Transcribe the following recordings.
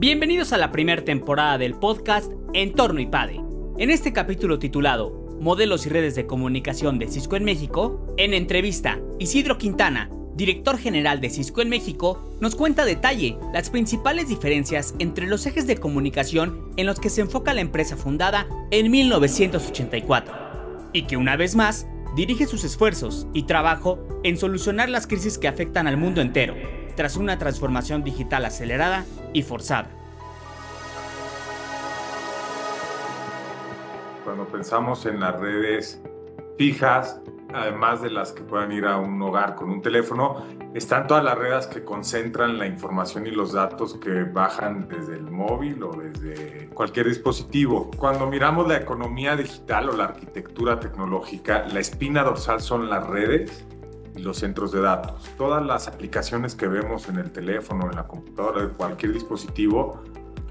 Bienvenidos a la primera temporada del podcast Entorno IPADE. En este capítulo titulado Modelos y redes de comunicación de Cisco en México, en entrevista, Isidro Quintana, director general de Cisco en México, nos cuenta a detalle las principales diferencias entre los ejes de comunicación en los que se enfoca la empresa fundada en 1984 y que una vez más dirige sus esfuerzos y trabajo en solucionar las crisis que afectan al mundo entero tras una transformación digital acelerada y forzada. Cuando pensamos en las redes fijas, además de las que puedan ir a un hogar con un teléfono, están todas las redes que concentran la información y los datos que bajan desde el móvil o desde cualquier dispositivo. Cuando miramos la economía digital o la arquitectura tecnológica, la espina dorsal son las redes los centros de datos. Todas las aplicaciones que vemos en el teléfono, en la computadora, de cualquier dispositivo,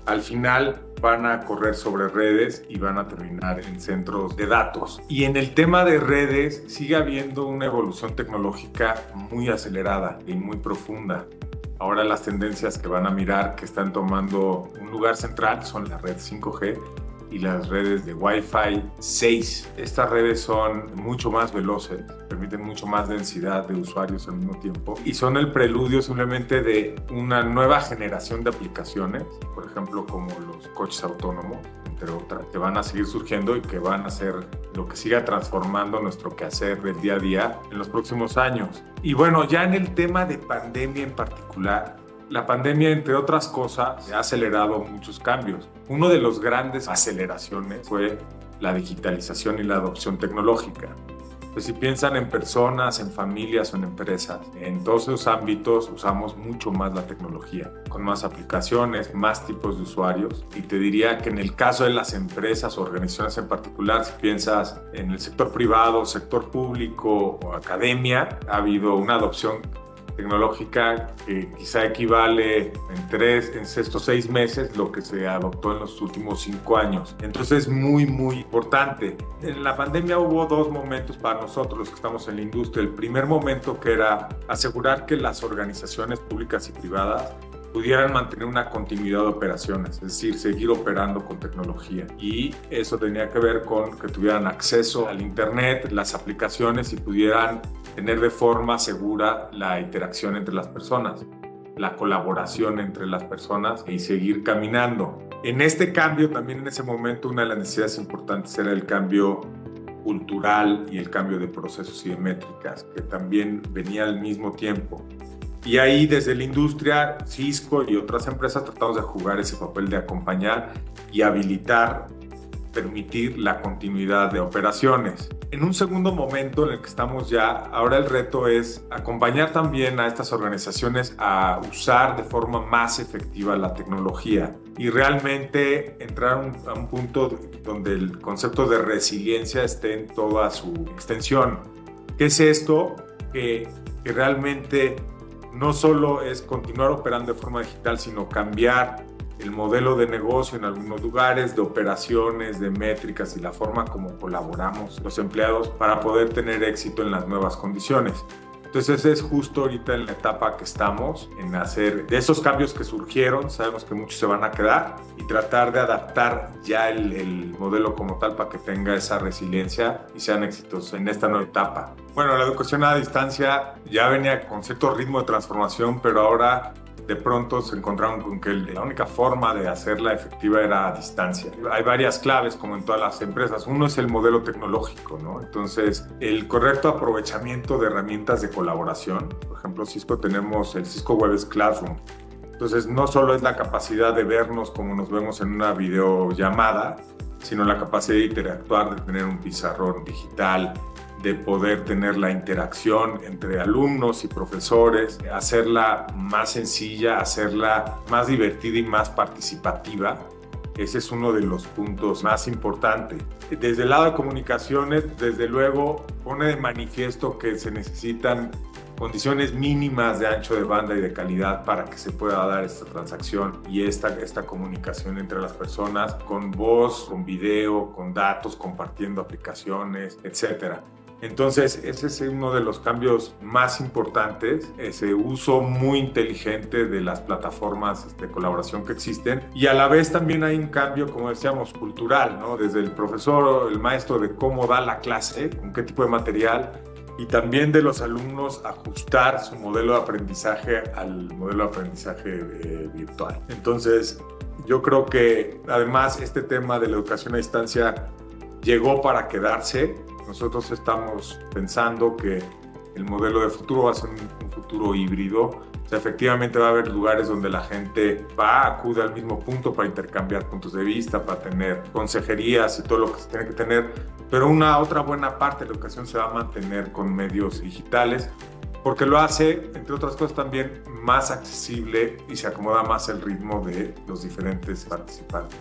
al final van a correr sobre redes y van a terminar en centros de datos. Y en el tema de redes sigue habiendo una evolución tecnológica muy acelerada y muy profunda. Ahora las tendencias que van a mirar que están tomando un lugar central son la red 5G y las redes de Wi-Fi 6. Estas redes son mucho más veloces, permiten mucho más densidad de usuarios al mismo tiempo y son el preludio simplemente de una nueva generación de aplicaciones, por ejemplo como los coches autónomos, entre otras, que van a seguir surgiendo y que van a ser lo que siga transformando nuestro quehacer del día a día en los próximos años. Y bueno, ya en el tema de pandemia en particular, la pandemia, entre otras cosas, ha acelerado muchos cambios. Uno de los grandes aceleraciones fue la digitalización y la adopción tecnológica. Pues si piensan en personas, en familias o en empresas, en todos esos ámbitos usamos mucho más la tecnología, con más aplicaciones, más tipos de usuarios. Y te diría que en el caso de las empresas o organizaciones en particular, si piensas en el sector privado, sector público o academia, ha habido una adopción tecnológica que quizá equivale en tres, en estos seis meses lo que se adoptó en los últimos cinco años. Entonces es muy, muy importante. En la pandemia hubo dos momentos para nosotros los que estamos en la industria. El primer momento que era asegurar que las organizaciones públicas y privadas pudieran mantener una continuidad de operaciones, es decir, seguir operando con tecnología. Y eso tenía que ver con que tuvieran acceso al Internet, las aplicaciones y pudieran tener de forma segura la interacción entre las personas, la colaboración entre las personas y seguir caminando. En este cambio, también en ese momento, una de las necesidades importantes era el cambio cultural y el cambio de procesos y de métricas, que también venía al mismo tiempo. Y ahí desde la industria, Cisco y otras empresas tratamos de jugar ese papel de acompañar y habilitar, permitir la continuidad de operaciones. En un segundo momento en el que estamos ya, ahora el reto es acompañar también a estas organizaciones a usar de forma más efectiva la tecnología y realmente entrar a un punto donde el concepto de resiliencia esté en toda su extensión. ¿Qué es esto? Que, realmente no solo es continuar operando de forma digital, sino cambiar el modelo de negocio en algunos lugares, de operaciones, de métricas y la forma como colaboramos los empleados para poder tener éxito en las nuevas condiciones. Entonces es justo ahorita en la etapa que estamos, en hacer de esos cambios que surgieron, sabemos que muchos se van a quedar y tratar de adaptar ya el, el modelo como tal para que tenga esa resiliencia y sean exitosos en esta nueva etapa. Bueno, la educación a distancia ya venía con cierto ritmo de transformación, pero ahora de pronto se encontraron con que la única forma de hacerla efectiva era a distancia. Hay varias claves, como en todas las empresas. Uno es el modelo tecnológico, ¿no? Entonces, el correcto aprovechamiento de herramientas de colaboración. Por ejemplo, Cisco tenemos el Cisco Web Classroom. Entonces, no solo es la capacidad de vernos como nos vemos en una videollamada, sino la capacidad de interactuar, de tener un pizarrón digital, de poder tener la interacción entre alumnos y profesores, hacerla más sencilla, hacerla más divertida y más participativa. Ese es uno de los puntos más importantes. Desde el lado de comunicaciones, desde luego, pone de manifiesto que se necesitan condiciones mínimas de ancho de banda y de calidad para que se pueda dar esta transacción y esta, esta comunicación entre las personas con voz, con video, con datos, compartiendo aplicaciones, etcétera. Entonces, ese es uno de los cambios más importantes, ese uso muy inteligente de las plataformas de colaboración que existen. Y a la vez también hay un cambio, como decíamos, cultural, ¿no? Desde el profesor o el maestro de cómo da la clase, con qué tipo de material, y también de los alumnos ajustar su modelo de aprendizaje al modelo de aprendizaje eh, virtual. Entonces, yo creo que además este tema de la educación a distancia llegó para quedarse. Nosotros estamos pensando que el modelo de futuro va a ser un, futuro híbrido. O sea, efectivamente va a haber lugares donde la gente va, acude al mismo punto para intercambiar puntos de vista, para tener consejerías y todo lo que se tiene que tener, pero una otra buena parte de la educación se va a mantener con medios digitales, porque lo hace, entre otras cosas, también más accesible y se acomoda más el ritmo de los diferentes participantes.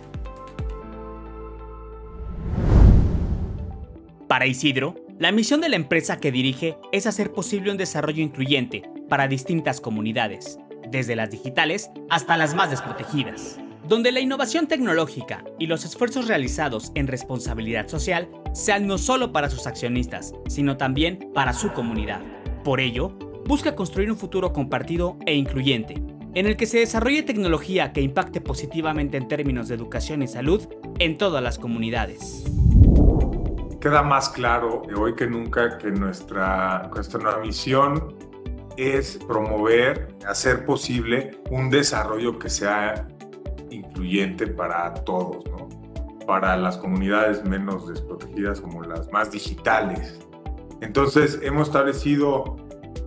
Para Isidro, la misión de la empresa que dirige es hacer posible un desarrollo incluyente para distintas comunidades, desde las digitales hasta las más desprotegidas donde la innovación tecnológica y los esfuerzos realizados en responsabilidad social sean no solo para sus accionistas, sino también para su comunidad. Por ello, busca construir un futuro compartido e incluyente, en el que se desarrolle tecnología que impacte positivamente en términos de educación y salud en todas las comunidades. Queda más claro hoy que nunca que nuestra, nuestra misión es promover, hacer posible un desarrollo que sea incluyente para todos, ¿no? para las comunidades menos desprotegidas como las más digitales. Entonces hemos establecido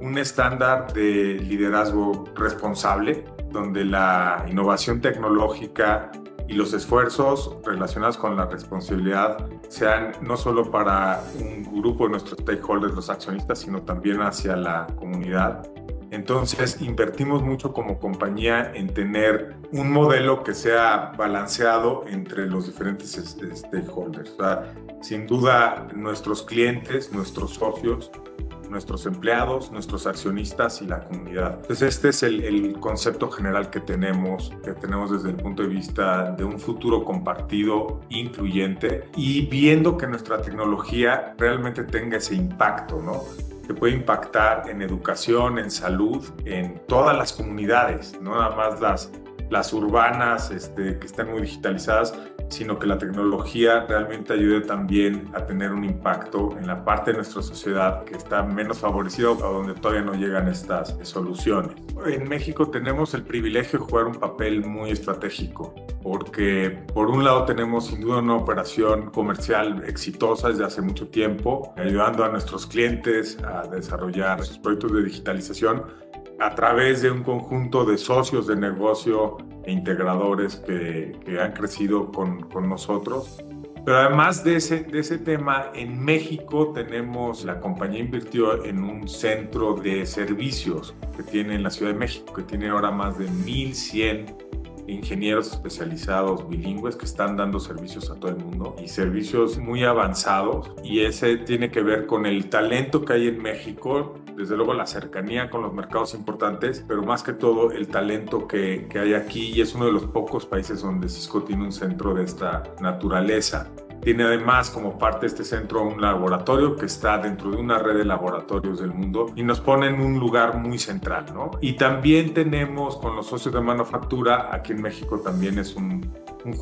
un estándar de liderazgo responsable, donde la innovación tecnológica y los esfuerzos relacionados con la responsabilidad sean no solo para un grupo de nuestros stakeholders, los accionistas, sino también hacia la comunidad entonces invertimos mucho como compañía en tener un modelo que sea balanceado entre los diferentes stakeholders. sin duda nuestros clientes, nuestros socios, nuestros empleados, nuestros accionistas y la comunidad. Entonces este es el, concepto general que tenemos, que tenemos desde el punto de vista de un futuro compartido, incluyente y viendo que nuestra tecnología realmente tenga ese impacto, ¿no? que puede impactar en educación, en salud, en todas las comunidades, no nada más las, las urbanas este, que están muy digitalizadas, sino que la tecnología realmente ayude también a tener un impacto en la parte de nuestra sociedad que está menos favorecida o donde todavía no llegan estas soluciones. En México tenemos el privilegio de jugar un papel muy estratégico porque por un lado tenemos sin duda una operación comercial exitosa desde hace mucho tiempo, ayudando a nuestros clientes a desarrollar sus proyectos de digitalización a través de un conjunto de socios de negocio e integradores que, han crecido con, con, nosotros. Pero además de ese, de ese tema, en México tenemos, la compañía invirtió en un centro de servicios que tiene en la Ciudad de México, que tiene ahora más de 1.100 ingenieros especializados bilingües que están dando servicios a todo el mundo y servicios muy avanzados y ese tiene que ver con el talento que hay en México, desde luego la cercanía con los mercados importantes, pero más que todo el talento que, que hay aquí y es uno de los pocos países donde Cisco tiene un centro de esta naturaleza. Tiene además como parte de este centro un laboratorio que está dentro de una red de laboratorios del mundo y nos pone en un lugar muy central, ¿no? Y también tenemos con los socios de manufactura, aquí en México también es un,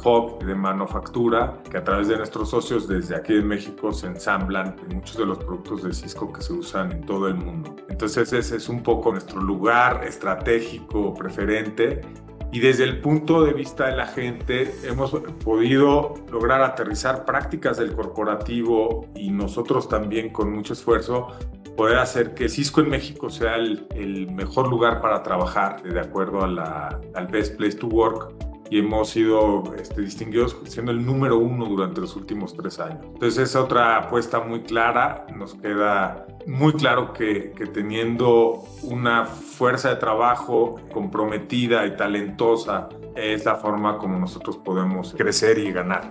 hub de manufactura que a través de nuestros socios desde aquí en México se ensamblan muchos de los productos de Cisco que se usan en todo el mundo. Entonces ese es un poco nuestro lugar estratégico preferente y desde el punto de vista de la gente hemos podido lograr aterrizar prácticas del corporativo y nosotros también con mucho esfuerzo poder hacer que Cisco en México sea el, mejor lugar para trabajar de acuerdo a la, al Best Place to Work y hemos sido este, distinguidos siendo el número uno durante los últimos tres años. Entonces es otra apuesta muy clara, nos queda muy claro que, que teniendo una fuerza de trabajo comprometida y talentosa es la forma como nosotros podemos crecer y ganar.